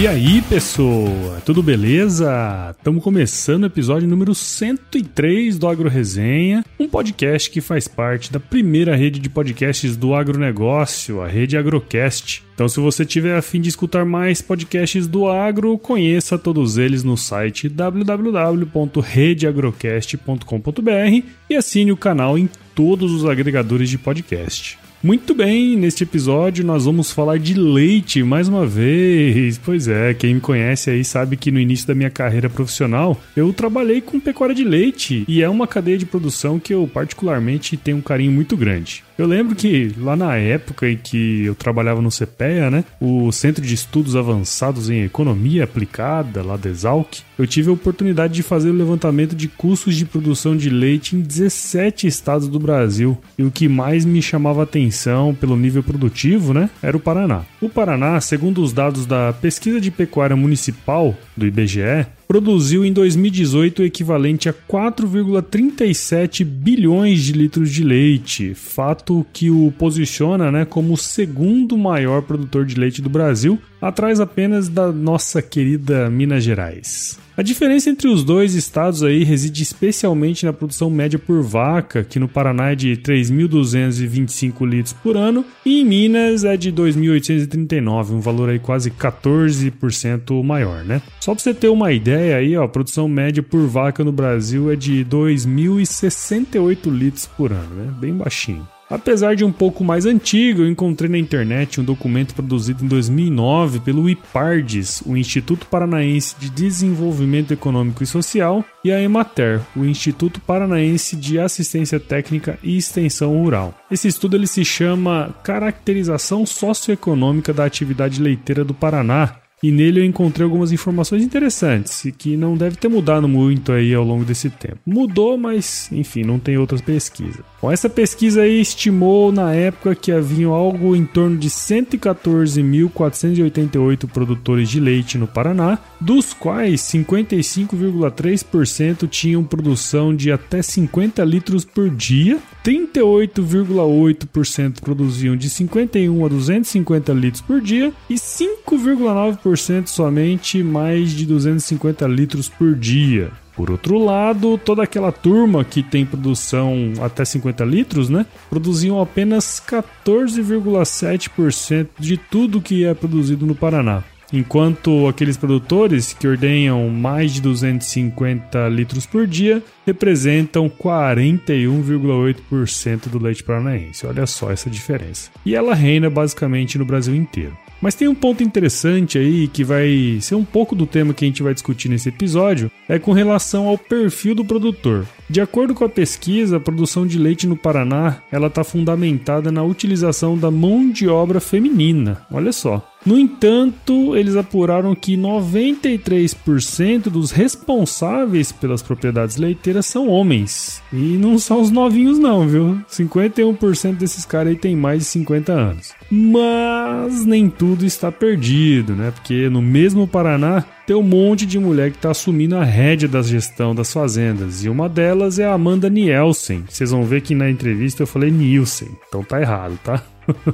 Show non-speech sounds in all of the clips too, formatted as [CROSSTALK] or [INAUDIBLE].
E aí, pessoa, tudo beleza? Estamos começando o episódio número 103 do Agro Resenha, um podcast que faz parte da primeira rede de podcasts do agronegócio, a rede Agrocast. Então, se você tiver a fim de escutar mais podcasts do agro, conheça todos eles no site www.redeagrocast.com.br e assine o canal em todos os agregadores de podcast. Muito bem, neste episódio nós vamos falar de leite mais uma vez. Pois é, quem me conhece aí sabe que no início da minha carreira profissional eu trabalhei com pecuária de leite e é uma cadeia de produção que eu particularmente tenho um carinho muito grande. Eu lembro que lá na época em que eu trabalhava no CPEA, né, o Centro de Estudos Avançados em Economia Aplicada, lá da Exalc, eu tive a oportunidade de fazer o levantamento de custos de produção de leite em 17 estados do Brasil. E o que mais me chamava atenção pelo nível produtivo, né, era o Paraná. O Paraná, segundo os dados da Pesquisa de Pecuária Municipal do IBGE, produziu em 2018 o equivalente a 4,37 bilhões de litros de leite, fato que o posiciona né, como o segundo maior produtor de leite do Brasil, atrás apenas da nossa querida Minas Gerais. A diferença entre os dois estados aí reside especialmente na produção média por vaca, que no Paraná é de 3.225 litros por ano e em Minas é de 2.839, um valor aí quase 14% maior, né? Só para você ter uma ideia aí, ó, a produção média por vaca no Brasil é de 2.068 litros por ano, né? Bem baixinho. Apesar de um pouco mais antigo, eu encontrei na internet um documento produzido em 2009 pelo IPARDES, o Instituto Paranaense de Desenvolvimento Econômico e Social, e a EMATER, o Instituto Paranaense de Assistência Técnica e Extensão Rural. Esse estudo ele se chama Caracterização Socioeconômica da Atividade Leiteira do Paraná e nele eu encontrei algumas informações interessantes e que não deve ter mudado muito aí ao longo desse tempo. Mudou, mas enfim, não tem outras pesquisas. Bom, essa pesquisa aí estimou na época que haviam algo em torno de 114.488 produtores de leite no Paraná, dos quais 55,3% tinham produção de até 50 litros por dia, 38,8% produziam de 51 a 250 litros por dia e 5,9% somente mais de 250 litros por dia. Por outro lado, toda aquela turma que tem produção até 50 litros, né, produziam apenas 14,7% de tudo que é produzido no Paraná. Enquanto aqueles produtores que ordenham mais de 250 litros por dia representam 41,8% do leite paranaense. Olha só essa diferença. E ela reina basicamente no Brasil inteiro. Mas tem um ponto interessante aí que vai ser um pouco do tema que a gente vai discutir nesse episódio, é com relação ao perfil do produtor. De acordo com a pesquisa, a produção de leite no Paraná, ela está fundamentada na utilização da mão de obra feminina. Olha só. No entanto, eles apuraram que 93% dos responsáveis pelas propriedades leiteiras são homens. E não são os novinhos não, viu? 51% desses caras aí tem mais de 50 anos. Mas nem tudo está perdido, né? Porque no mesmo Paraná tem um monte de mulher que está assumindo a rédea da gestão das fazendas. E uma delas é a Amanda Nielsen. Vocês vão ver que na entrevista eu falei Nielsen. Então tá errado, tá? [LAUGHS]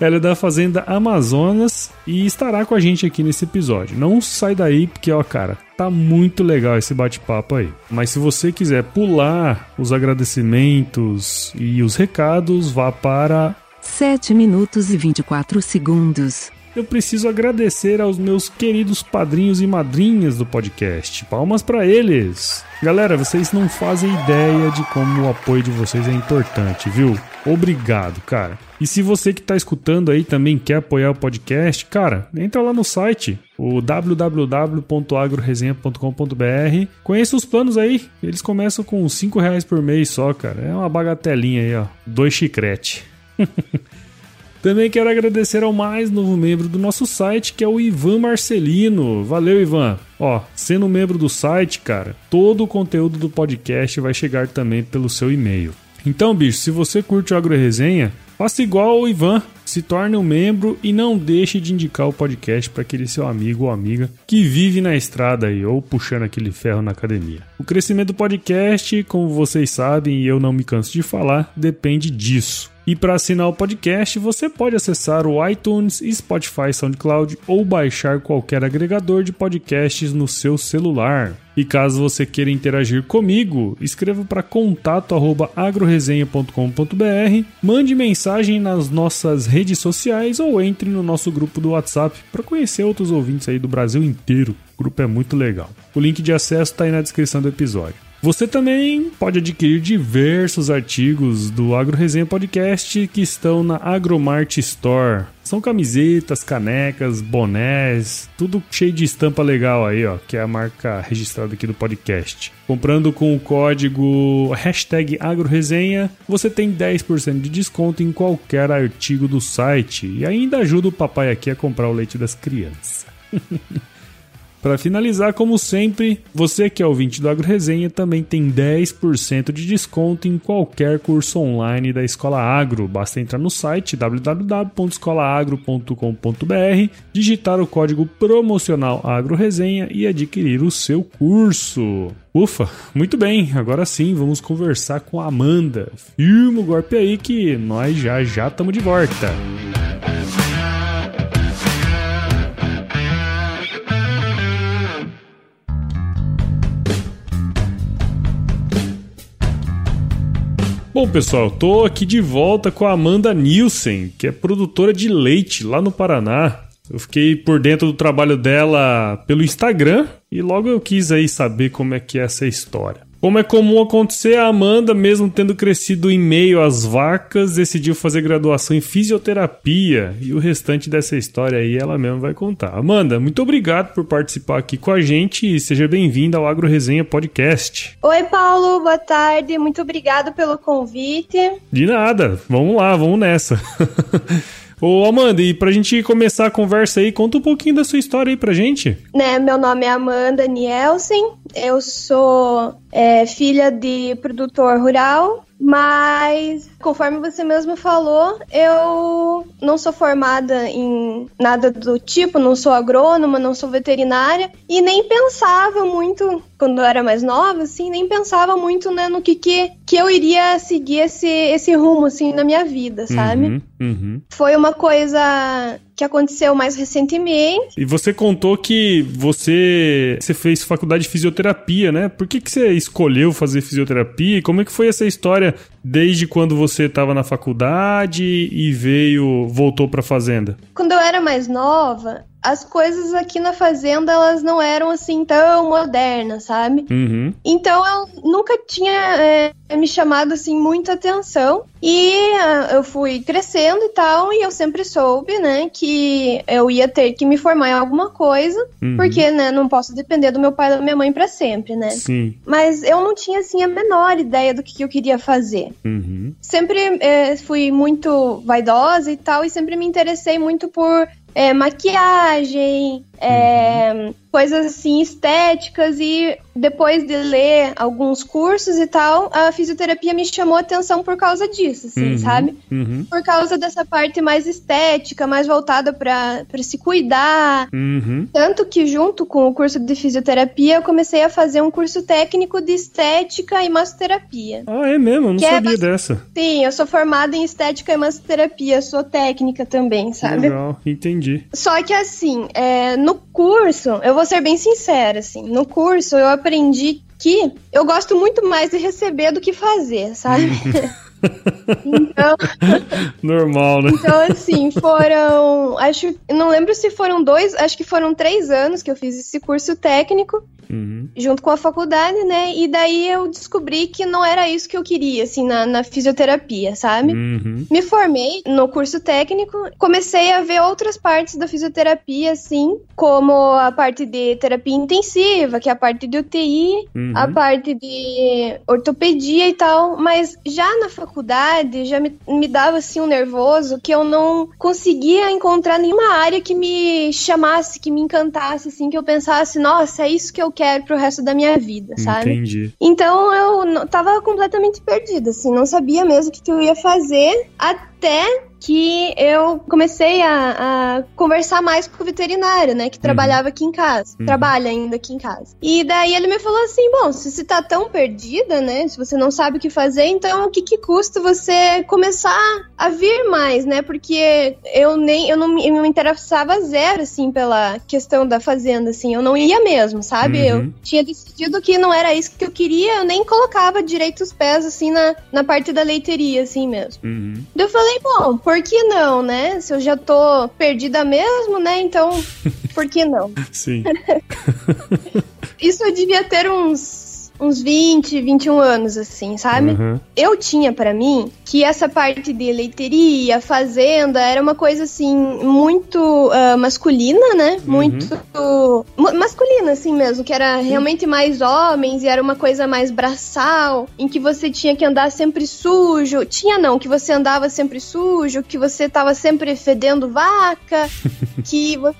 Ela é da Fazenda Amazonas e estará com a gente aqui nesse episódio. Não sai daí, porque, ó, cara, tá muito legal esse bate-papo aí. Mas se você quiser pular os agradecimentos e os recados, vá para 7 minutos e 24 segundos. Eu preciso agradecer aos meus queridos padrinhos e madrinhas do podcast. Palmas para eles! Galera, vocês não fazem ideia de como o apoio de vocês é importante, viu? Obrigado, cara. E se você que está escutando aí também quer apoiar o podcast, cara, entra lá no site, o www.agroresenha.com.br. Conheça os planos aí, eles começam com 5 reais por mês só, cara. É uma bagatelinha aí, ó. Dois chiclete. [LAUGHS] Também quero agradecer ao mais novo membro do nosso site, que é o Ivan Marcelino. Valeu, Ivan. Ó, sendo membro do site, cara, todo o conteúdo do podcast vai chegar também pelo seu e-mail. Então, bicho, se você curte o Agro Resenha, faça igual o Ivan, se torne um membro e não deixe de indicar o podcast para aquele seu amigo ou amiga que vive na estrada aí ou puxando aquele ferro na academia. O crescimento do podcast, como vocês sabem e eu não me canso de falar, depende disso. E para assinar o podcast, você pode acessar o iTunes, Spotify, SoundCloud ou baixar qualquer agregador de podcasts no seu celular. E caso você queira interagir comigo, escreva para contato@agroresenha.com.br, mande mensagem nas nossas redes sociais ou entre no nosso grupo do WhatsApp para conhecer outros ouvintes aí do Brasil inteiro. O grupo é muito legal. O link de acesso está aí na descrição do episódio. Você também pode adquirir diversos artigos do Agro Resenha Podcast que estão na Agromart Store. São camisetas, canecas, bonés, tudo cheio de estampa legal aí, ó, que é a marca registrada aqui do podcast. Comprando com o código hashtag AgroResenha, você tem 10% de desconto em qualquer artigo do site e ainda ajuda o papai aqui a comprar o leite das crianças. [LAUGHS] Para finalizar, como sempre, você que é ouvinte do Agro Resenha também tem 10% de desconto em qualquer curso online da Escola Agro. Basta entrar no site www.escolaagro.com.br, digitar o código promocional Agro Resenha e adquirir o seu curso. Ufa, muito bem, agora sim vamos conversar com a Amanda. Firma o golpe aí que nós já já estamos de volta. Bom, pessoal, tô aqui de volta com a Amanda Nielsen, que é produtora de leite lá no Paraná. Eu fiquei por dentro do trabalho dela pelo Instagram e logo eu quis aí saber como é que é essa história. Como é comum acontecer, a Amanda, mesmo tendo crescido em meio às vacas, decidiu fazer graduação em fisioterapia e o restante dessa história aí ela mesma vai contar. Amanda, muito obrigado por participar aqui com a gente e seja bem-vinda ao Agro Resenha Podcast. Oi, Paulo, boa tarde, muito obrigado pelo convite. De nada, vamos lá, vamos nessa. [LAUGHS] Ô Amanda, e pra gente começar a conversa aí, conta um pouquinho da sua história aí pra gente. Né, meu nome é Amanda Nielsen, eu sou é, filha de produtor rural, mas conforme você mesmo falou, eu não sou formada em nada do tipo, não sou agrônoma, não sou veterinária e nem pensava muito quando eu era mais nova, assim, nem pensava muito né, no que, que, que eu iria seguir esse, esse rumo assim na minha vida, sabe? Uhum, uhum. Foi uma coisa que aconteceu mais recentemente. E você contou que você, você fez faculdade de fisioterapia, né? Por que, que você escolheu fazer fisioterapia? E como é que foi essa história desde quando você estava na faculdade e veio, voltou para a fazenda? Quando eu era mais nova, as coisas aqui na fazenda elas não eram assim tão modernas, sabe? Uhum. Então eu nunca tinha é, me chamado assim muita atenção e uh, eu fui crescendo e tal e eu sempre soube, né, que eu ia ter que me formar em alguma coisa, Uhum. porque, né, não posso depender do meu pai e da minha mãe para sempre, né? Sim. Mas eu não tinha assim a menor ideia do que eu queria fazer. Uhum. Sempre é, fui muito vaidosa e tal, e sempre me interessei muito por é, maquiagem, é, coisas assim estéticas e depois de ler alguns cursos e tal, a fisioterapia me chamou atenção por causa disso, assim, Uhum. sabe? Uhum. Por causa dessa parte mais estética, mais voltada para se cuidar. Uhum. Tanto que, junto com o curso de fisioterapia, eu comecei a fazer um curso técnico de estética e massoterapia. Ah, é mesmo? Eu não é sabia bas- dessa. Sim, eu sou formada em estética e massoterapia, sou técnica também, sabe? Legal, entendi. Só que assim, é, no curso, eu vou ser bem sincera, assim, no curso eu aprendi que eu gosto muito mais de receber do que fazer, sabe? [LAUGHS] Então, Normal, né? então, assim, foram. Acho. Não lembro se foram dois, acho que foram três anos que eu fiz esse curso técnico. Uhum. junto com a faculdade, né? E daí eu descobri que não era isso que eu queria, assim, na, na fisioterapia, sabe? Uhum. Me formei no curso técnico, comecei a ver outras partes da fisioterapia, assim, como a parte de terapia intensiva, que é a parte de UTI, Uhum. a parte de ortopedia e tal, mas já na faculdade já me, me dava assim um nervoso que eu não conseguia encontrar nenhuma área que me chamasse, que me encantasse, assim, que eu pensasse, nossa, é isso que eu quero pro resto da minha vida, sabe? Entendi. Então eu tava completamente perdida, assim, não sabia mesmo o que, que eu ia fazer até que eu comecei a, a conversar mais com o veterinário, né, que trabalhava aqui em casa, Uhum. trabalha ainda aqui em casa. E daí ele me falou assim, bom, se você tá tão perdida, né, se você não sabe o que fazer, então o que que custa você começar a vir mais, né, porque eu nem, eu não, me- eu me interessava zero, assim, pela questão da fazenda, assim, eu não ia mesmo, sabe? Uhum. Eu tinha decidido que não era isso que eu queria, eu nem colocava direito os pés, assim, na, na parte da leiteria, assim mesmo. Uhum. Daí eu falei, bom, por que não, né? Se eu já tô perdida mesmo, né? Então, [LAUGHS] por que não? Sim. [LAUGHS] Isso eu devia ter uns, uns 20, 21 anos, assim, sabe? Uhum. Eu tinha pra mim que essa parte de leiteria, fazenda, era uma coisa assim muito ah, masculina, né? Muito mu- masculina assim mesmo, que era realmente mais homens e era uma coisa mais braçal, em que você tinha que andar sempre sujo. Tinha não, que você andava sempre sujo, que você tava sempre fedendo vaca, [LAUGHS] que você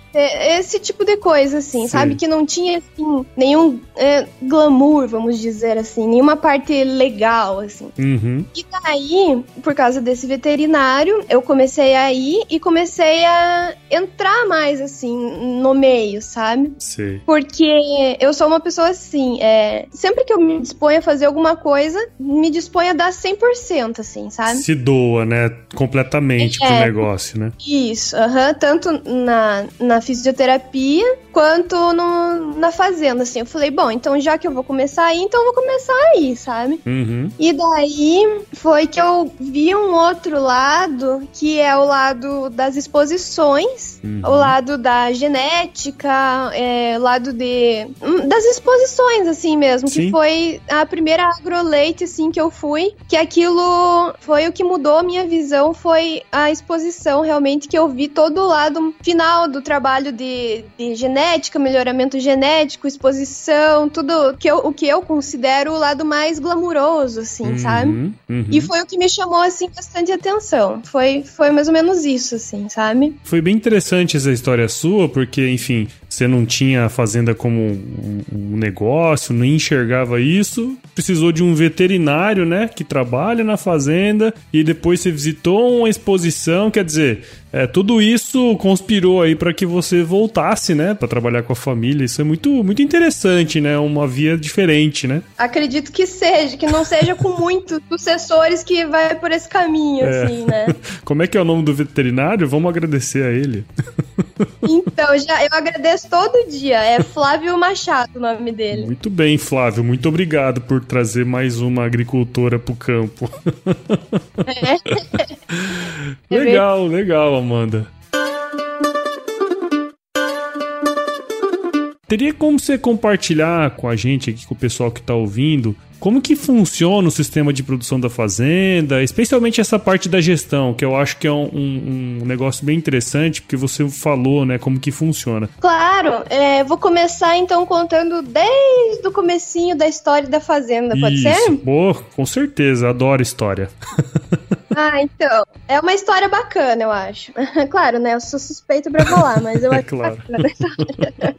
esse tipo de coisa assim, Sim. sabe? Que não tinha assim nenhum é, glamour, vamos dizer assim, nenhuma parte legal assim. Uhum. E daí, por causa desse veterinário, eu comecei a ir e comecei a entrar mais, assim, no meio, sabe? Sei. Porque eu sou uma pessoa assim, é, sempre que eu me disponho a fazer alguma coisa, me disponho a dar 100%, assim, sabe? Se doa, né? Completamente pro É. negócio, né? Isso, aham, tanto na, na fisioterapia quanto no, na fazenda, assim. Eu falei, bom, então já que eu vou começar aí, então eu vou começar aí, sabe? Uhum. E daí foi que eu vi um outro lado, que é o lado das exposições, Uhum. o lado da genética, é, o lado de. hum, das exposições, assim mesmo, Sim. que foi a primeira agroleite, assim, que eu fui, que aquilo foi o que mudou a minha visão, foi a exposição, realmente, que eu vi todo o lado final do trabalho de, de genética, melhoramento genético, exposição, tudo que eu, o que eu considero o lado mais glamuroso, assim, sabe? Uhum. Uhum. E foi o que me chamou, assim, bastante atenção. Foi, foi mais ou menos isso, assim, sabe? Foi bem interessante essa história sua, porque, enfim, você não tinha a fazenda como um, um negócio, nem enxergava isso. Precisou de um veterinário, né, que trabalha na fazenda, e depois você visitou uma exposição, quer dizer, é, tudo isso conspirou aí para que você voltasse, né, para trabalhar com a família. Isso é muito, muito interessante, né, uma via diferente, né? Acredito que seja, que não seja com muitos sucessores que vai por esse caminho, É. assim, né? [LAUGHS] Como é que é o nome do veterinário? Vamos agradecer a ele. [LAUGHS] Então, já eu agradeço todo dia. É Flávio Machado o nome dele. Muito bem, Flávio. Muito obrigado por trazer mais uma agricultora pro campo. É [LAUGHS] legal, legal, Amanda. Teria como você compartilhar com a gente aqui, com o pessoal que tá ouvindo, como que funciona o sistema de produção da fazenda, especialmente essa parte da gestão, que eu acho que é um, um- um negócio bem interessante, porque você falou, né, como que funciona. Claro, é, vou começar então contando desde o comecinho da história da fazenda, pode Isso. ser? Pô, com certeza, adoro história. [LAUGHS] Ah, então. É uma história bacana, eu acho. [LAUGHS] claro, né? Eu sou suspeito pra falar, mas eu [LAUGHS] É acho claro. bacana essa história.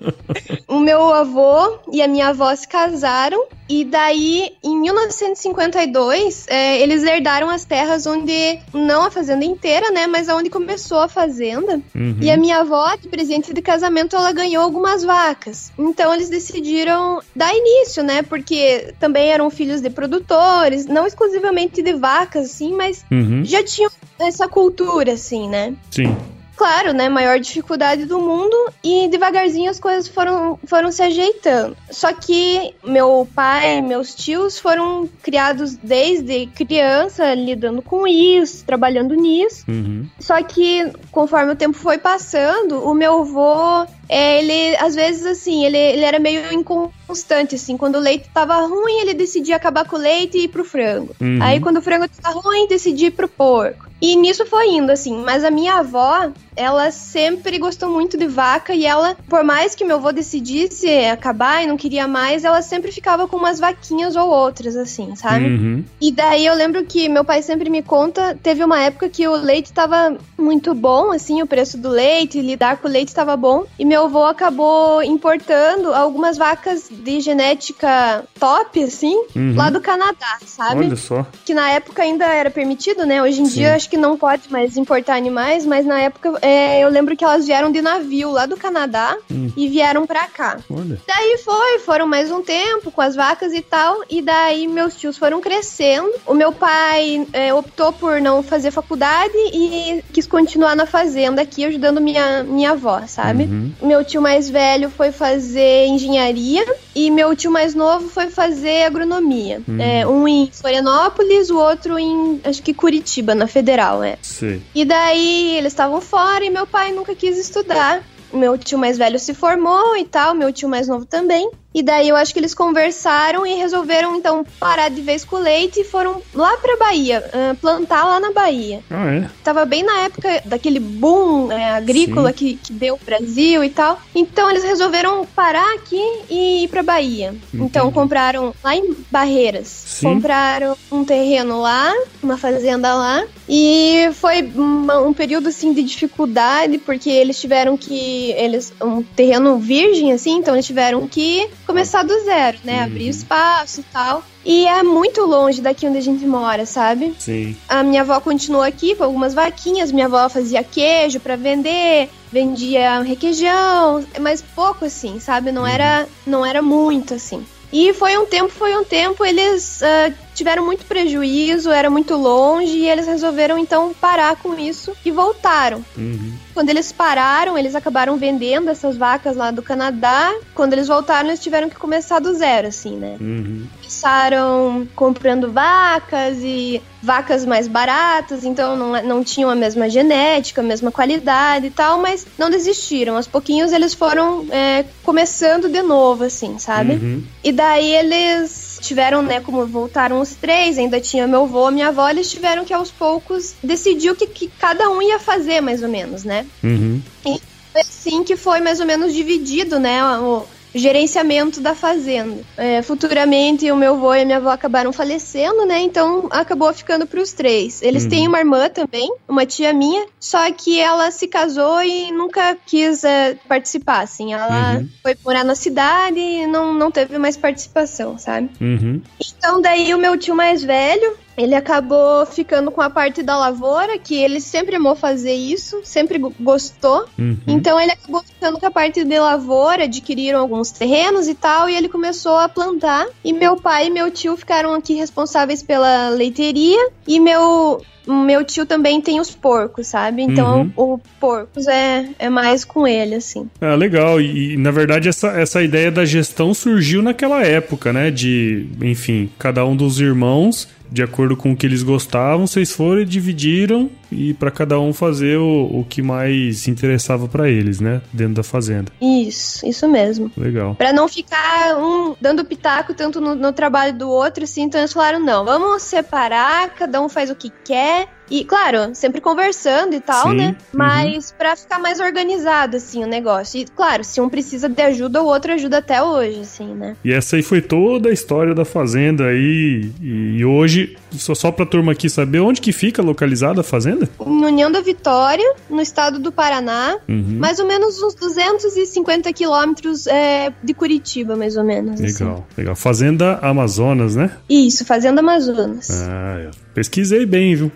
O meu avô e a minha avó se casaram e daí, em 1952, é, eles herdaram as terras onde, não a fazenda inteira, né? Mas onde começou a fazenda. Uhum. E a minha avó, de presente de casamento, ela ganhou algumas vacas. Então eles decidiram dar início, né? Porque também eram filhos de produtores, não exclusivamente de vacas, assim, mas Uhum. já tinham essa cultura, assim, né? Sim. Claro, né, maior dificuldade do mundo e devagarzinho as coisas foram, foram se ajeitando. Só que meu pai, meus tios foram criados desde criança lidando com isso, trabalhando nisso. Uhum. Só que conforme o tempo foi passando, o meu avô é, ele, às vezes, assim, ele, ele era meio inconstante, assim. Quando o leite tava ruim, ele decidia acabar com o leite e ir pro frango. Uhum. Aí, quando o frango tava ruim, decidia ir pro porco. E nisso foi indo, assim. Mas a minha avó, ela sempre gostou muito de vaca e ela, por mais que meu avô decidisse acabar e não queria mais, ela sempre ficava com umas vaquinhas ou outras, assim, sabe? Uhum. E daí eu lembro que meu pai sempre me conta, teve uma época que o leite tava muito bom, assim, o preço do leite, lidar com o leite tava bom. E meu avô acabou importando algumas vacas de genética top, assim, Uhum. lá do Canadá, sabe? Olha só. Que na época ainda era permitido, né? Hoje em Sim. dia acho que não pode mais importar animais, mas na época é, eu lembro que elas vieram de navio lá do Canadá Hum. e vieram pra cá. Olha. Daí foi, foram mais um tempo com as vacas e tal, e daí meus tios foram crescendo. O meu pai é, optou por não fazer faculdade e quis continuar na fazenda aqui, ajudando minha, minha avó, sabe? Uhum. Meu tio mais velho foi fazer engenharia e meu tio mais novo foi fazer agronomia. Uhum. É, um em Florianópolis, o outro em, acho que Curitiba, na Federal, é. Sei. E daí eles estavam fora e meu pai nunca quis estudar. Meu tio mais velho se formou e tal, meu tio mais novo também. E daí eu acho que eles conversaram e resolveram então parar de vez com o leite e foram lá pra Bahia, ah, plantar lá na Bahia. Ah, é? Tava bem na época daquele boom é, agrícola Sim. que, que deu o Brasil e tal. Então eles resolveram parar aqui e ir pra Bahia. Então Entendi. compraram lá em Barreiras. Sim. Compraram um terreno lá, uma fazenda lá. E foi uma- um período assim de dificuldade, porque eles tiveram que. Eles. Um terreno virgem, assim, então eles tiveram que começar do zero, né? Uhum. Abrir espaço e tal. E é muito longe daqui onde a gente mora, sabe? Sim. A minha avó continuou aqui com algumas vaquinhas. Minha avó fazia queijo pra vender, vendia requeijão, mas pouco assim, sabe? Não era, não era muito assim. E foi um tempo, foi um tempo, eles ah, tiveram muito prejuízo, era muito longe e eles resolveram então parar com isso e voltaram. Uhum. Quando eles pararam, eles acabaram vendendo essas vacas lá do Canadá. Quando eles voltaram, eles tiveram que começar do zero, assim, né? Uhum. começaram comprando vacas e vacas mais baratas, então não, não tinham a mesma genética, a mesma qualidade e tal, mas não desistiram. Aos pouquinhos eles foram é, começando de novo, assim, sabe? Uhum. E daí eles tiveram, né, como voltaram os três, ainda tinha meu avô, minha avó, eles tiveram que aos poucos decidir o que, que cada um ia fazer, mais ou menos, né? Uhum. Foi assim que foi mais ou menos dividido, né, o gerenciamento da fazenda. É, futuramente, o meu avô e a minha avó acabaram falecendo, né, então acabou ficando pros três. Eles Uhum. têm uma irmã também, uma tia minha, só que ela se casou e nunca quis é, participar, assim. Ela Uhum. foi morar na cidade e não, não teve mais participação, sabe? Uhum. Então, daí o meu tio mais velho, ele acabou ficando com a parte da lavoura, que ele sempre amou fazer isso, sempre go- gostou. Uhum. Então ele acabou ficando com a parte de lavoura, adquiriram alguns terrenos e tal, e ele começou a plantar. E meu pai e meu tio ficaram aqui responsáveis pela leiteria, e meu meu tio também tem os porcos, sabe? Então Uhum. o porcos é, é mais com ele, assim. Ah, legal. E, e, na verdade, essa, essa ideia da gestão surgiu naquela época, né? De, enfim, cada um dos irmãos, de acordo com o que eles gostavam, vocês foram e dividiram e para cada um fazer o, o que mais interessava para eles, né? Dentro da fazenda. Isso, isso mesmo. Legal. Pra não ficar um dando pitaco tanto no, no trabalho do outro, assim, então eles falaram, não, vamos separar, cada um faz o que quer. E, claro, sempre conversando e tal, Sim, né? uhum. Mas pra ficar mais organizado, assim, o negócio. E, claro, se um precisa de ajuda, o outro ajuda até hoje, assim, né? E essa aí foi toda a história da fazenda aí. E hoje, só, só pra turma aqui saber, onde que fica localizada a fazenda? Em União da Vitória, no estado do Paraná, Uhum. mais ou menos uns 250 quilômetros é, de Curitiba, mais ou menos. assim. Legal, legal. Fazenda Amazonas, né? Isso, Fazenda Amazonas. Ah, eu pesquisei bem, viu?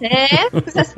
É,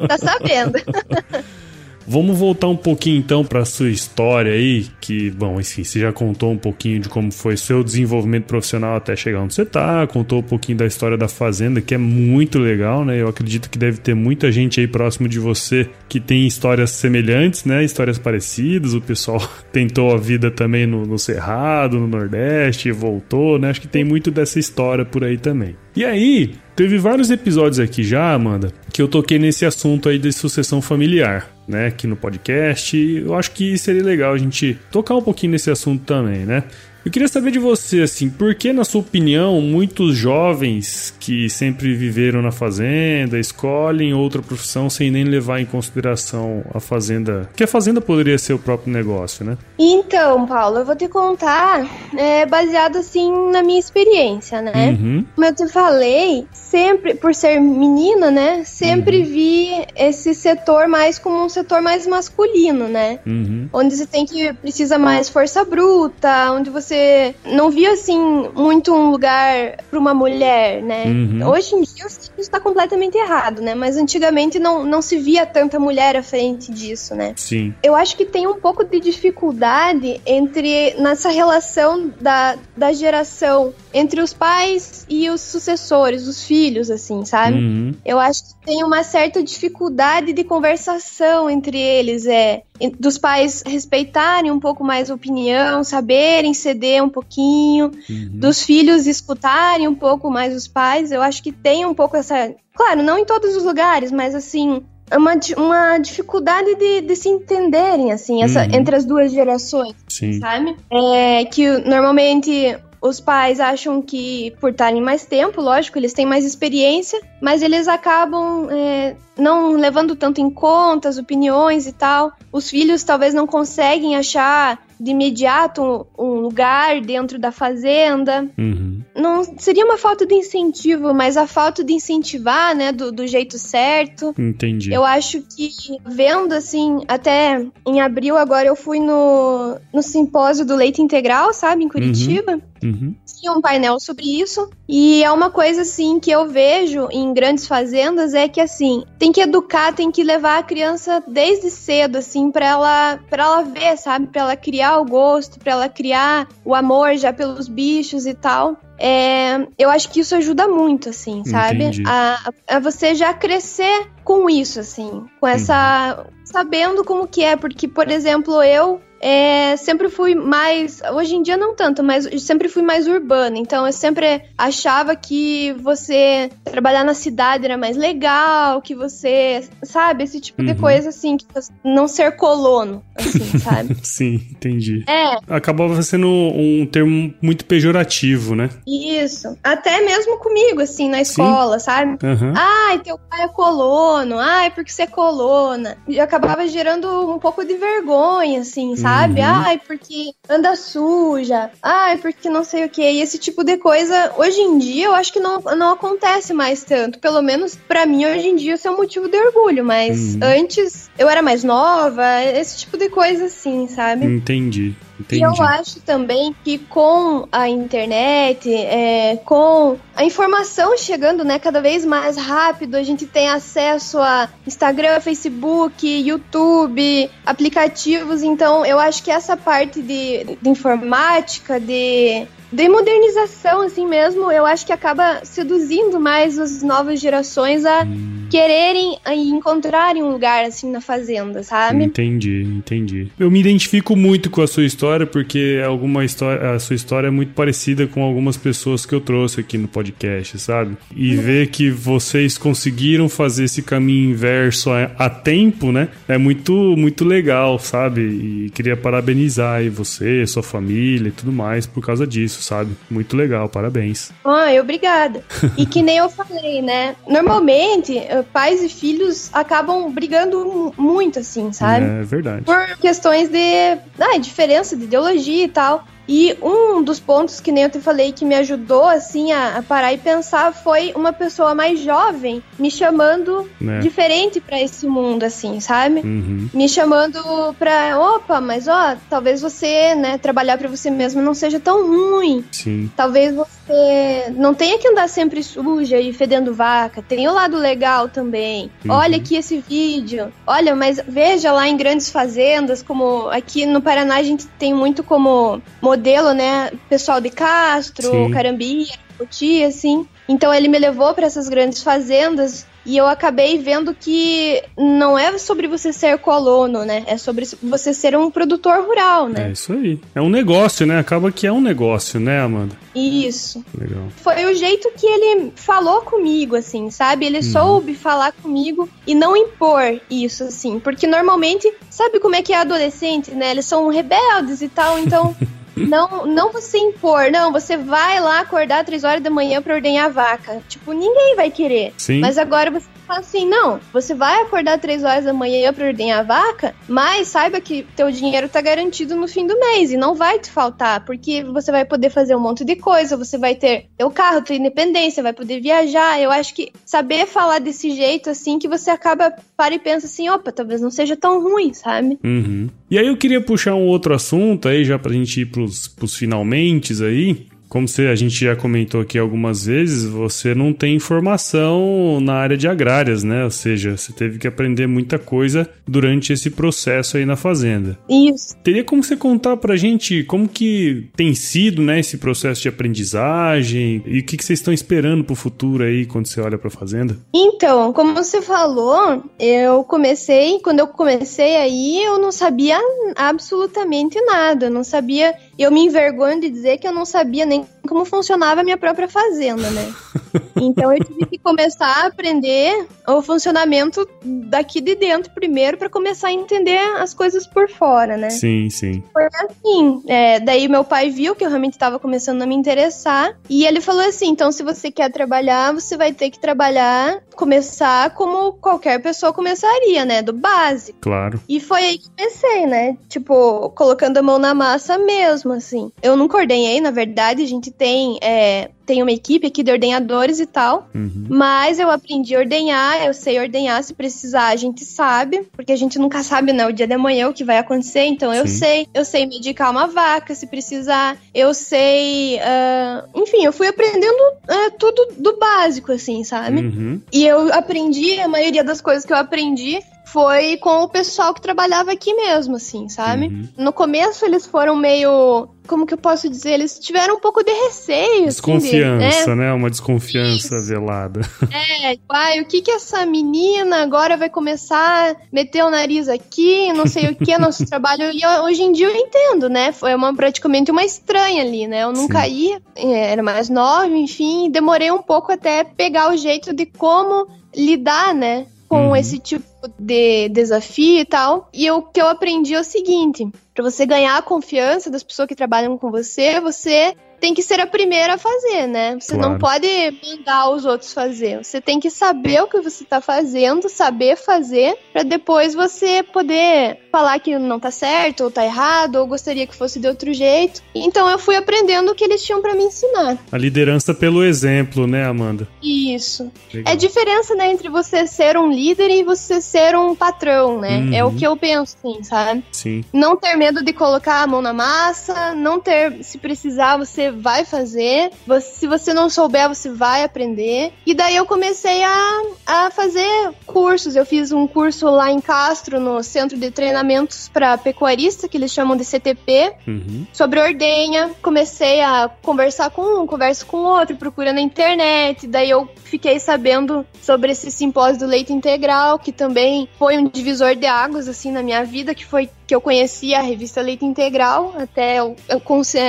tá sabendo. [LAUGHS] Vamos voltar um pouquinho então para sua história aí, que, bom, enfim, você já contou um pouquinho de como foi seu desenvolvimento profissional até chegar onde você tá, contou um pouquinho da história da fazenda, que é muito legal, né? Eu acredito que deve ter muita gente aí próximo de você que tem histórias semelhantes, né? Histórias parecidas. O pessoal [LAUGHS] tentou a vida também no, no Cerrado, no Nordeste, voltou, né? Acho que tem muito dessa história por aí também. E aí, teve vários episódios aqui já, Amanda, que eu toquei nesse assunto aí de sucessão familiar né, aqui no podcast. Eu acho que seria legal a gente tocar um pouquinho nesse assunto também, né? Eu queria saber de você, assim, por que, na sua opinião, muitos jovens que sempre viveram na fazenda escolhem outra profissão sem nem levar em consideração a fazenda? Que a fazenda poderia ser o próprio negócio, né? Então, Paulo, eu vou te contar é, baseado, assim, na minha experiência, né? Uhum. Como eu te falei, sempre, por ser menina, né, sempre uhum. vi esse setor mais como um setor mais masculino, né? Uhum. Onde você tem que precisa mais força bruta, onde você não via assim muito um lugar para uma mulher, né? Uhum. Hoje em dia isso está completamente errado, né? Mas antigamente não, não se via tanta mulher à frente disso, né? Sim. Eu acho que tem um pouco de dificuldade entre nessa relação da, da geração entre os pais e os sucessores, os filhos, assim, sabe? Uhum. Eu acho que tem uma certa dificuldade de conversação entre eles, é dos pais respeitarem um pouco mais a opinião, saberem ceder um pouquinho, uhum. dos filhos escutarem um pouco mais os pais. Eu acho que tem um pouco essa. Claro, não em todos os lugares, mas assim. É uma, uma dificuldade de, de se entenderem, assim, essa, uhum. entre as duas gerações, Sim. sabe? É, que normalmente os pais acham que, por estarem mais tempo, lógico, eles têm mais experiência, mas eles acabam é, não levando tanto em conta as opiniões e tal. Os filhos talvez não conseguem achar de imediato um lugar dentro da fazenda. Uhum. Não seria uma falta de incentivo, mas a falta de incentivar, né, do, do jeito certo. Entendi. Eu acho que vendo assim, até em abril agora eu fui no, no simpósio do leite integral, sabe, em Curitiba. Uhum. Uhum. Tinha um painel sobre isso. E é uma coisa assim que eu vejo em grandes fazendas é que assim, tem que educar, tem que levar a criança desde cedo assim para ela para ela ver, sabe, para ela criar o gosto, para ela criar o amor já pelos bichos e tal. É, eu acho que isso ajuda muito, assim, sabe? A, a, você já crescer com isso, assim, com essa. Uhum. sabendo como que é, porque, por exemplo, eu é, sempre fui mais. Hoje em dia não tanto, mas sempre fui mais urbana. Então eu sempre achava que você trabalhar na cidade era mais legal, que você. Sabe? Esse tipo uhum. de coisa assim, que não ser colono, assim, [LAUGHS] sabe? Sim, entendi. É. Acabava sendo um termo muito pejorativo, né? Isso. Até mesmo comigo, assim, na escola, Sim. sabe? Uhum. Ai, teu pai é colono. Ai, porque você é colona. E acabava gerando um pouco de vergonha, assim, sabe? Sabe? Uhum. Ai, porque anda suja. Ai, porque não sei o que. E esse tipo de coisa, hoje em dia, eu acho que não, não acontece mais tanto. Pelo menos para mim, hoje em dia, isso é um motivo de orgulho. Mas uhum. antes, eu era mais nova, esse tipo de coisa assim, sabe? Entendi. Entendi. E eu acho também que com a internet, é, com a informação chegando né, cada vez mais rápido, a gente tem acesso a Instagram, Facebook, YouTube, aplicativos. Então, eu acho que essa parte de, de informática, de de modernização, assim mesmo, eu acho que acaba seduzindo mais as novas gerações a quererem e encontrarem um lugar, assim, na fazenda, sabe? Entendi, entendi. Eu me identifico muito com a sua história, porque alguma história, a sua história é muito parecida com algumas pessoas que eu trouxe aqui no podcast, sabe? E uhum. ver que vocês conseguiram fazer esse caminho inverso a, a, tempo, né? É muito, muito legal, sabe? E queria parabenizar aí você, sua família e tudo mais por causa disso isso, sabe? Muito legal, parabéns. Ai, obrigada. E que nem eu falei, né? Normalmente, eh, pais e filhos acabam brigando muito, assim, sabe? É verdade. Por questões de ah, diferença de ideologia e tal. E um dos pontos que nem eu te falei que me ajudou assim a, a parar e pensar foi uma pessoa mais jovem me chamando Né? diferente pra esse mundo, assim, sabe? Uhum. Me chamando pra, opa, mas ó, talvez você, né, trabalhar pra você mesmo não seja tão ruim. Sim. Talvez você não tenha que andar sempre suja e fedendo vaca. Tem o lado legal também. Uhum. Olha aqui esse vídeo. Olha, mas veja lá em grandes fazendas, como aqui no Paraná a gente tem muito como modelo, né? Pessoal de Castro, Sim. Carambia, Poti, assim. Então ele me levou para essas grandes fazendas e eu acabei vendo que não é sobre você ser colono, né? É sobre você ser um produtor rural, É né? isso aí. É um negócio, né? Acaba que é um negócio, né, Amanda? Isso. Legal. Foi o jeito que ele falou comigo, assim, sabe? Ele soube falar comigo e não impor isso, assim. Porque normalmente, sabe como é que é adolescente, né? Eles são rebeldes e tal, então. [LAUGHS] Não, não você impor, não, você vai lá acordar três horas da manhã pra ordenhar a vaca. Tipo, ninguém vai querer. Sim. Mas agora você fala assim, não, você vai acordar três horas da manhã pra ordenhar a vaca, mas saiba que teu dinheiro tá garantido no fim do mês e não vai te faltar, porque você vai poder fazer um monte de coisa, você vai ter teu carro, tua independência, vai poder viajar. Eu acho que saber falar desse jeito, assim, que você acaba, para e pensa assim, opa, talvez não seja tão ruim, sabe? Uhum. E aí eu queria puxar um outro assunto aí, já pra gente ir pros, pros finalmente aí. Como você, a gente já comentou aqui algumas vezes, você não tem formação na área de agrárias, né? Ou seja, você teve que aprender muita coisa durante esse processo aí na fazenda. Isso. Teria como você contar pra gente como que tem sido, né, esse processo de aprendizagem e o que, que vocês estão esperando pro futuro aí quando você olha pra fazenda? Então, como você falou, eu comecei, quando eu comecei aí, eu não sabia absolutamente nada. Eu não sabia, eu me envergonho de dizer que eu não sabia nem como funcionava a minha própria fazenda, né? [LAUGHS] Então eu tive que começar a aprender o funcionamento daqui de dentro primeiro para começar a entender as coisas por fora, né? Sim, sim. Foi assim. é, daí meu pai viu que eu realmente estava começando a me interessar. E ele falou assim: então, se você quer trabalhar, você vai ter que trabalhar, começar como qualquer pessoa começaria, né? Do básico. Claro. E foi aí que comecei, né? Tipo, colocando a mão na massa mesmo, assim. Eu nunca ordenhei, na verdade, a gente tem. é, tem uma equipe aqui de ordenhadores e tal. Uhum. Mas eu aprendi a ordenhar, eu sei ordenhar, se precisar a gente sabe, porque a gente nunca sabe, né, o dia de amanhã o que vai acontecer, então eu Sim. sei, eu sei medicar uma vaca se precisar, eu sei, ah, enfim, eu fui aprendendo ah, tudo do básico, assim, sabe? Uhum. E eu aprendi, a maioria das coisas que eu aprendi foi com o pessoal que trabalhava aqui mesmo, assim, sabe? Uhum. No começo eles foram meio. Como que eu posso dizer? Eles tiveram um pouco de receio. Desconfiança, assim, de, né? Uma desconfiança Isso. velada. né? [LAUGHS] Tipo, ai, o que que essa menina agora vai começar a meter o nariz aqui, não sei o que, nosso [LAUGHS] trabalho. E hoje em dia eu entendo, né? Foi uma, praticamente uma estranha ali, né? Eu nunca Sim. ia, eh, era mais nova, enfim, demorei um pouco até pegar o jeito de como lidar, né? Com Uhum. esse tipo de desafio e tal. E o que eu aprendi é o seguinte: pra você ganhar a confiança das pessoas que trabalham com você, você tem que ser a primeira a fazer, né? Você não Claro. pode mandar os outros fazer. Você tem que saber o que você tá fazendo, saber fazer, pra depois você poder falar que não tá certo ou tá errado ou gostaria que fosse de outro jeito. Então eu fui aprendendo o que eles tinham pra me ensinar. A liderança pelo exemplo, né, Amanda? Isso. Legal. É diferença, né, entre você ser um líder e você ser um patrão, né? Uhum. É o que eu penso, assim, sabe? Sim. Não ter medo de colocar a mão na massa, não ter, se precisar, você vai fazer. Você- se você não souber, você vai aprender. E daí eu comecei a, a fazer cursos. Eu fiz um curso lá em Castro, no Centro de Treinamentos para Pecuarista, que eles chamam de CTP Uhum. sobre ordenha. Comecei a conversar com um, converso com outro, procura na internet. Daí eu fiquei sabendo sobre esse simpósio do leite integral, que também foi um divisor de águas assim na minha vida, que foi que eu conheci a revista Leite Integral, até eu, eu,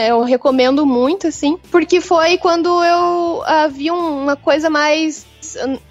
eu recomendo muito, assim, porque foi quando eu ah, vi um- uma coisa mais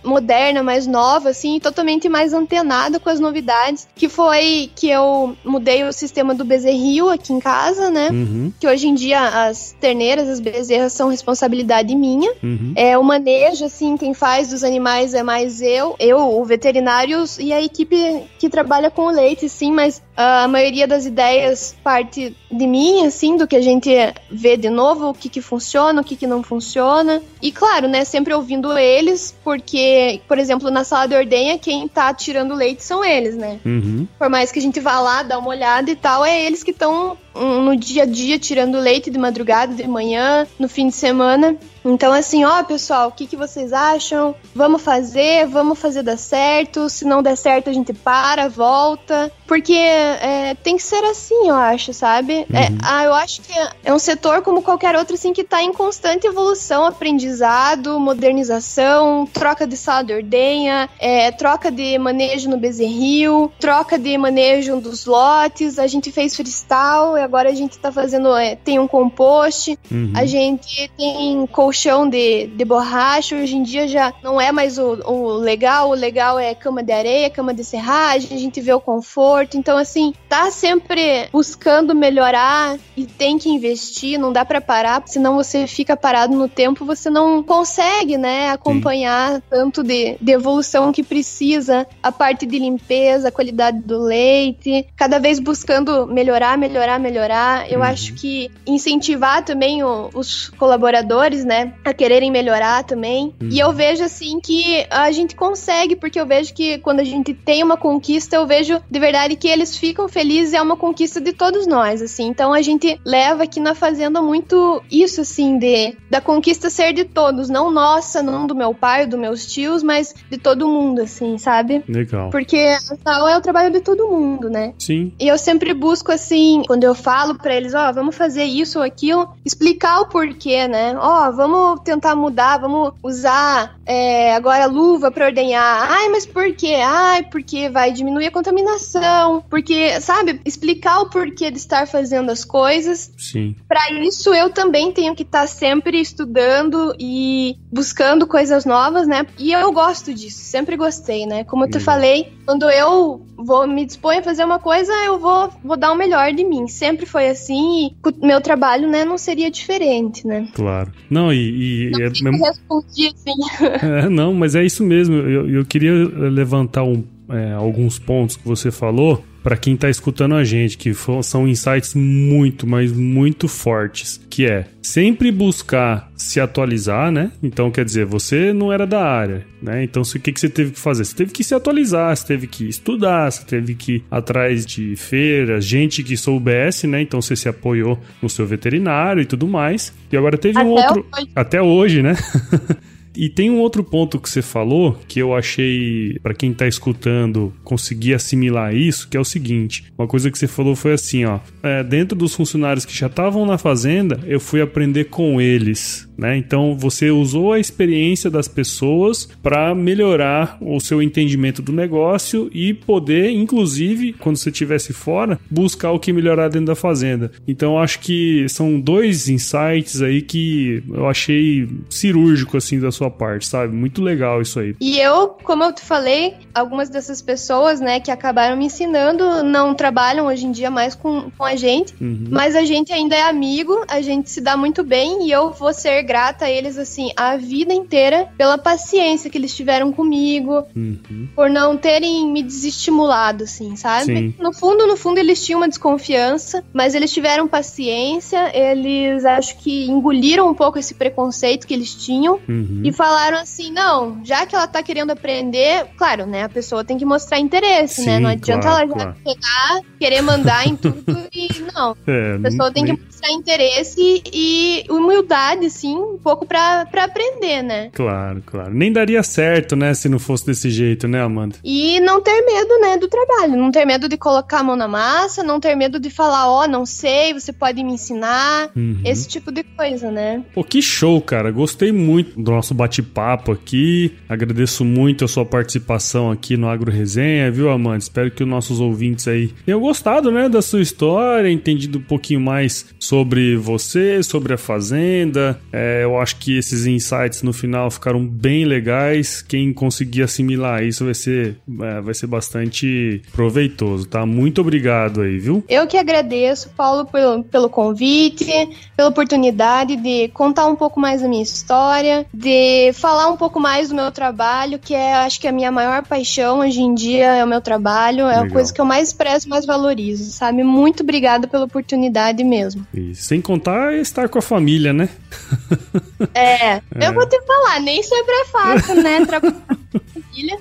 moderna, mais nova, assim, totalmente mais antenada com as novidades, que foi que eu mudei o sistema do bezerril aqui em casa, né? Uhum. Que hoje em dia as terneiras, as bezerras são responsabilidade minha. Uhum. É o manejo, assim, quem faz dos animais é mais eu, eu, o veterinário e a equipe que trabalha com o leite, sim, mas a maioria das ideias parte de mim, assim, do que a gente vê de novo, o que que funciona, o que que não funciona. E claro, né, sempre ouvindo eles, porque, por exemplo, na sala de ordenha, quem tá tirando leite são eles, né? Uhum. Por mais que a gente vá lá, dar uma olhada e tal, é eles que estão no dia a dia tirando leite de madrugada, de manhã, no fim de semana. Então, assim, ó, pessoal, o que, que vocês acham? Vamos fazer, vamos fazer dar certo. Se não der certo, a gente para, volta. Porque é, tem que ser assim, eu acho, sabe? É, uhum. É, ah, eu acho que é um setor como qualquer outro, assim, que tá em constante evolução, aprendizado, modernização, troca de sala de ordenha, é, troca de manejo no bezerril, troca de manejo dos lotes. A gente fez freestyle, agora a gente tá fazendo. É, tem um compost, uhum. a gente tem colchão de, de borracha. Hoje em dia já não é mais o, o legal, o legal é cama de areia, cama de serragem, a gente vê o conforto. Então, assim, tá sempre buscando melhorar e tem que investir, não dá para parar, senão você fica parado no tempo, você não consegue, né, acompanhar Sim. tanto de, de evolução que precisa, a parte de limpeza, a qualidade do leite, cada vez buscando melhorar, melhorar, melhorar melhorar. Eu uhum. acho que incentivar também o, os colaboradores, né, a quererem melhorar também. Uhum. E eu vejo assim que a gente consegue, porque eu vejo que quando a gente tem uma conquista, eu vejo de verdade que eles ficam felizes, é uma conquista de todos nós, assim. Então a gente leva aqui na fazenda muito isso assim de da conquista ser de todos, não nossa, não do meu pai, dos meus tios, mas de todo mundo, assim, sabe? Legal. Porque tal é o trabalho de todo mundo, né? Sim. E eu sempre busco assim, quando eu falo para eles, ó, oh, vamos fazer isso ou aquilo, explicar o porquê, né? Ó, oh, vamos tentar mudar, vamos usar é, agora luva para ordenhar. Ai, mas por quê? Ai, porque vai diminuir a contaminação, porque, sabe, explicar o porquê de estar fazendo as coisas. Sim. Para isso eu também tenho que estar tá sempre estudando e buscando coisas novas, né? E eu gosto disso, sempre gostei, né? Como eu te falei, quando eu vou me dispor a fazer uma coisa, eu vou, vou dar o melhor de mim. Sempre foi assim e meu trabalho, né, não seria diferente, né? Claro. Não, e... e não é, respondi assim. [LAUGHS] É, não, mas é isso mesmo. Eu, eu queria levantar um, é, alguns pontos que você falou para quem está escutando a gente, que são insights muito, mas muito fortes, que é sempre buscar se atualizar, né? Então, quer dizer, você não era da área, né? Então, o que, que você teve que fazer? Você teve que se atualizar, você teve que estudar, você teve que ir atrás de feiras, gente que soubesse, né? Então, você se apoiou no seu veterinário e tudo mais. E agora teve Até um outro... Hoje. Até hoje, né? [LAUGHS] E tem um outro ponto que você falou que eu achei, para quem tá escutando, conseguir assimilar isso, que é o seguinte: uma coisa que você falou foi assim, ó. É, dentro dos funcionários que já estavam na fazenda, eu fui aprender com eles. Né? Então você usou a experiência das pessoas para melhorar o seu entendimento do negócio e poder, inclusive, quando você estivesse fora, buscar o que melhorar dentro da fazenda. Então acho que são dois insights aí que eu achei cirúrgico assim da sua parte, sabe? Muito legal isso aí. E eu, como eu te falei, algumas dessas pessoas, né, que acabaram me ensinando, não trabalham hoje em dia mais com, com a gente, uhum. mas a gente ainda é amigo, a gente se dá muito bem e eu vou ser grata a eles, assim, a vida inteira pela paciência que eles tiveram comigo, uhum. por não terem me desestimulado, assim, sabe? Sim. No fundo, no fundo, eles tinham uma desconfiança, mas eles tiveram paciência, eles acho que engoliram um pouco esse preconceito que eles tinham uhum. E falaram assim: não, já que ela tá querendo aprender, claro, né? A pessoa tem que mostrar interesse, né? Sim, né? Não adianta claro, ela já claro. pegar, querer mandar em tudo [LAUGHS] e não. É, a pessoa tem que mostrar interesse e humildade, sim, um pouco pra, pra aprender, né? Claro, claro. Nem daria certo, né, se não fosse desse jeito, né, Amanda? E não ter medo, né, do trabalho. Não ter medo de colocar a mão na massa, não ter medo de falar, ó, oh, não sei, você pode me ensinar. Uhum. Esse tipo de coisa, né? Pô, que show, cara. Gostei muito do nosso bate-papo aqui. Agradeço muito a sua participação aqui no Agro Resenha, viu, Amanda? Espero que os nossos ouvintes aí tenham gostado, né, da sua história, entendido um pouquinho mais sobre você, sobre a fazenda. É, eu acho que esses insights no final ficaram bem legais. Quem conseguir assimilar isso vai ser, é, vai ser bastante proveitoso, tá? Muito obrigado aí, viu? Eu que agradeço, Paulo, pelo, pelo convite, pela oportunidade de contar um pouco mais da minha história, de falar um pouco mais do meu trabalho, que é, acho que a minha maior paixão hoje em dia é o meu trabalho, é Legal. a coisa que eu mais expresso, mais valorizo, sabe? Muito obrigada pela oportunidade mesmo. E sem contar estar com a família, né? É, [LAUGHS] é. eu vou te falar, nem sempre é fácil, né? [LAUGHS] Trabalhar com a família.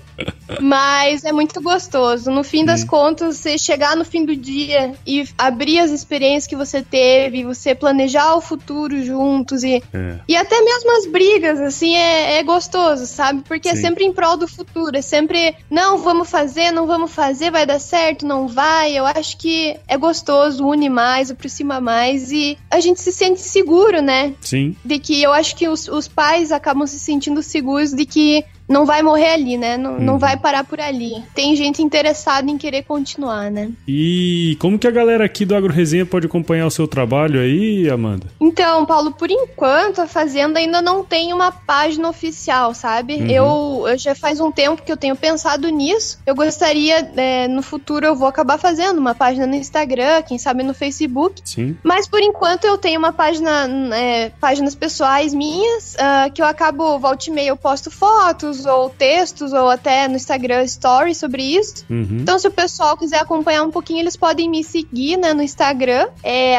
Mas é muito gostoso. No fim das contas, você chegar no fim do dia e abrir as experiências que você teve, você planejar o futuro juntos e, é. e até mesmo as brigas, assim, é, é gostoso, sabe? Porque é Sim. é sempre em prol do futuro, é sempre, não, vamos fazer, não vamos fazer, vai dar certo, não vai. Eu acho que é gostoso, une mais, aproxima mais e a gente se sente seguro, né? Sim. De que eu acho que os, os pais acabam se sentindo seguros de que não vai morrer ali, né? Não, não vai parar por ali. Tem gente interessada em querer continuar, né? E como que a galera aqui do Agro Resenha pode acompanhar o seu trabalho aí, Amanda? Então, Paulo, por enquanto a Fazenda ainda não tem uma página oficial, sabe? Uhum. Eu, eu, já faz um tempo que eu tenho pensado nisso. Eu gostaria, é, no futuro, eu vou acabar fazendo uma página no Instagram, quem sabe no Facebook. Sim. Mas por enquanto eu tenho uma página, é, páginas pessoais minhas, uh, que eu acabo, volta e meia, eu posto fotos, ou textos ou até no Instagram Stories sobre isso. Uhum. Então, se o pessoal quiser acompanhar um pouquinho, eles podem me seguir né, no Instagram, é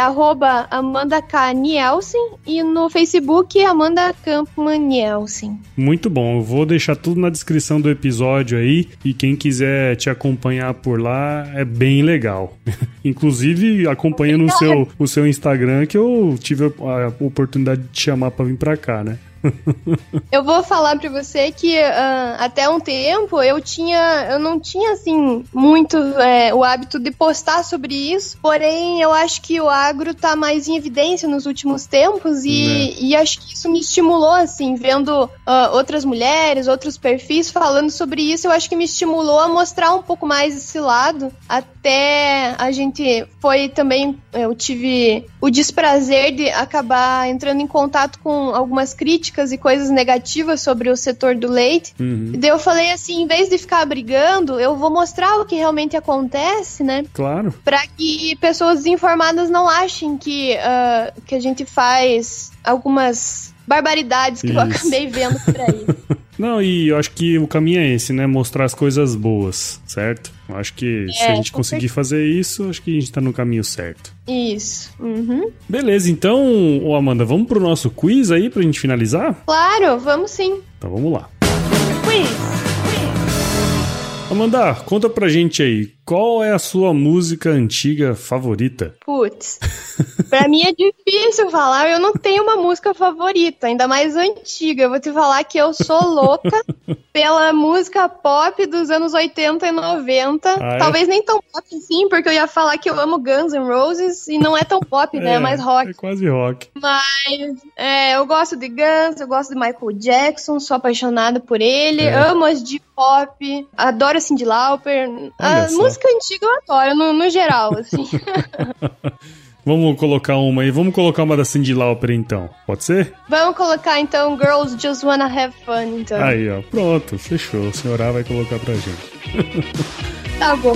@amanda_k_nielsen e no Facebook Amanda Kampman Nielsen. Muito bom, eu vou deixar tudo na descrição do episódio aí e quem quiser te acompanhar por lá é bem legal. [LAUGHS] Inclusive, acompanha no seu, o seu Instagram que eu tive a oportunidade de te chamar para vir para cá, né? [LAUGHS] eu vou falar para você que uh, até um tempo eu tinha, eu não tinha assim muito é, o hábito de postar sobre isso, porém eu acho que o agro tá mais em evidência nos últimos tempos e, né. e acho que isso me estimulou assim, vendo uh, outras mulheres, outros perfis falando sobre isso, eu acho que me estimulou a mostrar um pouco mais esse lado. Até a gente foi também, eu tive o desprazer de acabar entrando em contato com algumas críticas críticas e coisas negativas sobre o setor do leite. Uhum. E daí eu falei assim, em vez de ficar brigando, eu vou mostrar o que realmente acontece, né? Claro. Para que pessoas desinformadas não achem que, uh, que a gente faz algumas barbaridades que Isso. eu acabei vendo por aí. [LAUGHS] Não, e eu acho que o caminho é esse, né? Mostrar as coisas boas, certo? Eu acho que é, se a gente conseguir fazer isso, acho que a gente tá no caminho certo. Isso. Uhum. Beleza, então, ô Amanda, vamos pro nosso quiz aí pra gente finalizar? Claro, vamos sim. Então vamos lá. Quiz. Amanda, conta pra gente aí, qual é a sua música antiga favorita? Putz, pra mim é difícil falar, eu não tenho uma música favorita, ainda mais antiga. Eu vou te falar que eu sou louca [LAUGHS] pela música pop dos anos 80 e 90. Ah, é? Talvez nem tão pop assim, porque eu ia falar que eu amo Guns N' Roses e não é tão pop, né? [LAUGHS] É, é mais rock. É quase rock. Mas é, eu gosto de Guns, eu gosto de Michael Jackson, sou apaixonada por ele, é. amo as de pop, adoro adoro Cindy Lauper. Olha a só. música antiga eu adoro, no, no geral, assim. [LAUGHS] Vamos colocar uma aí. Vamos colocar uma da Cindy Lauper então. Pode ser? Vamos colocar então Girls Just Wanna Have Fun, então. Aí, ó. Pronto, fechou. O senhorá vai colocar pra gente. tá bom.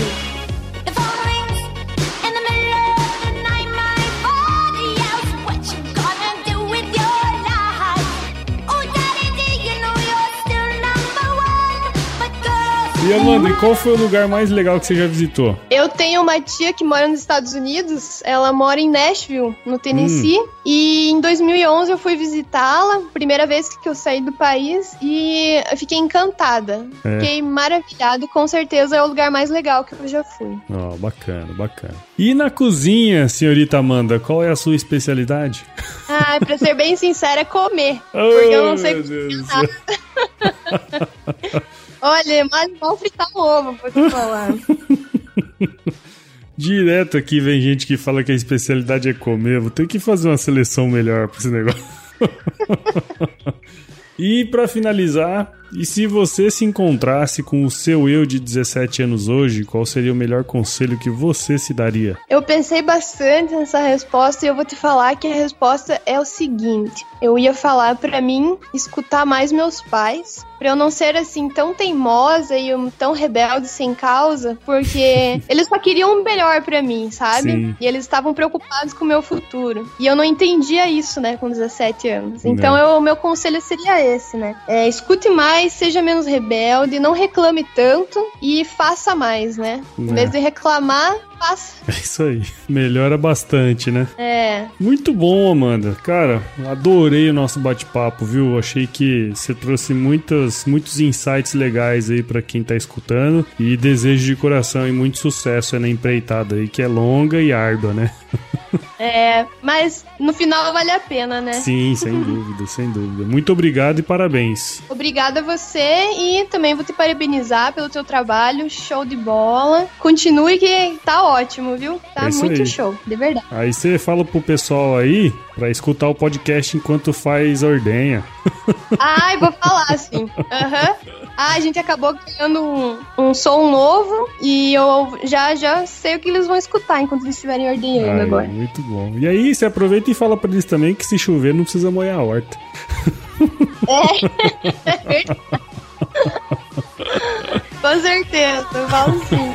E Amanda, e qual foi o lugar mais legal que você já visitou? Eu tenho uma tia que mora nos Estados Unidos. Ela mora em Nashville, no Tennessee. Hum. E em 2011 eu fui visitá-la, primeira vez que eu saí do país, e fiquei encantada. É. Fiquei maravilhado. Com certeza é o lugar mais legal que eu já fui. Ó, oh, bacana, bacana. E na cozinha, senhorita Amanda, qual é a sua especialidade? Ah, pra ser bem sincera, é comer. Oh, porque eu não sei cozinhar nada. [LAUGHS] Olha, mais mal fritar um ovo, vou te falar. [LAUGHS] Direto aqui vem gente que fala que a especialidade é comer. Vou ter que fazer uma seleção melhor pra esse negócio. [LAUGHS] E para finalizar, e se você se encontrasse com o seu eu de 17 anos hoje, qual seria o melhor conselho que você se daria? Eu pensei bastante nessa resposta e eu vou te falar que a resposta é o seguinte: eu ia falar para mim escutar mais meus pais, para eu não ser assim tão teimosa e tão rebelde sem causa, porque [LAUGHS] eles só queriam o melhor para mim, sabe? Sim. E eles estavam preocupados com o meu futuro. E eu não entendia isso, né, com 17 anos. Então, o meu conselho seria esse, né? É, escute mais mais, seja menos rebelde, não reclame tanto e faça mais, né? É. Em vez de reclamar, faça. É isso aí. Melhora bastante, né? É. Muito bom, Amanda. Cara, adorei o nosso bate-papo, viu? Achei que você trouxe muitas, muitos insights legais aí para quem tá escutando e desejo de coração e muito sucesso na empreitada aí, que é longa e árdua, né? [LAUGHS] É, mas no final vale a pena, né? Sim, sem [LAUGHS] dúvida, sem dúvida. Muito obrigado e parabéns. Obrigada a você e também vou te parabenizar pelo teu trabalho, show de bola. Continue que tá ótimo, viu? Tá é muito aí. show, de verdade. Aí você fala pro pessoal aí pra escutar o podcast enquanto faz ordenha. Ai, vou falar sim. Aham. Uhum. Ah, a gente acabou criando um, um som novo e eu já, já sei o que eles vão escutar enquanto eles estiverem ordenhando Ai, agora. Muito bom. E aí, você aproveita e fala pra eles também que se chover não precisa molhar a horta. É. [LAUGHS] Com certeza, eu falo sim.